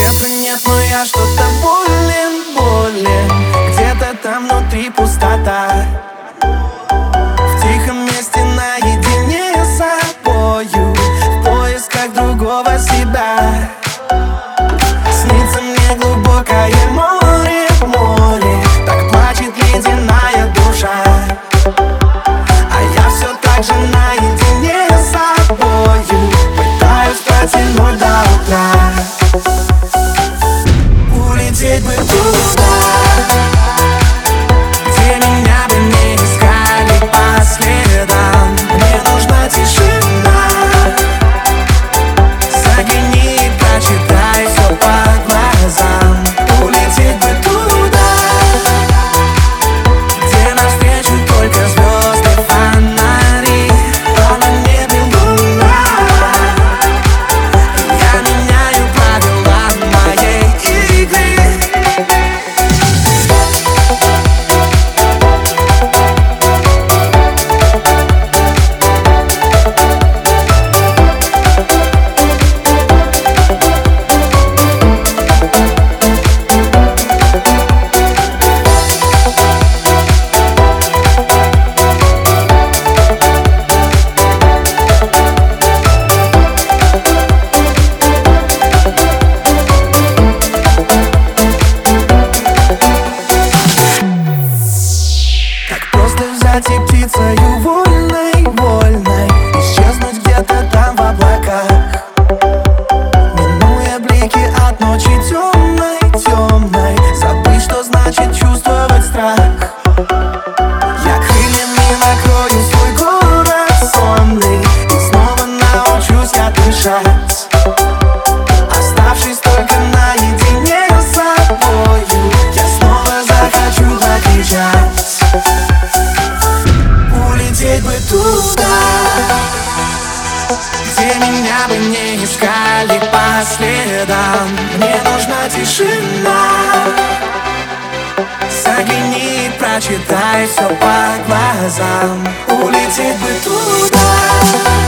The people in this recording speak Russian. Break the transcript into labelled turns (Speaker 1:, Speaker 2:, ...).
Speaker 1: Ветра нет, но я, что-то болен, болен. Где-то там внутри пустота. птицею вольной туда Где меня бы не искали по следам. Мне нужна тишина. Загляни и прочитай все по глазам. Улететь бы туда.